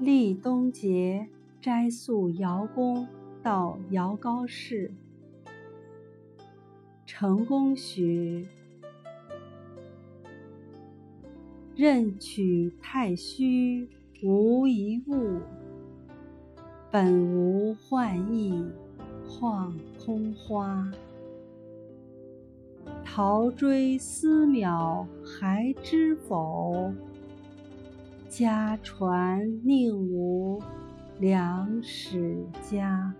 立冬节，斋宿尧宫，到尧高氏。成功学，任取太虚无一物，本无幻意晃空花。陶追思邈还知否？家传宁无良史家。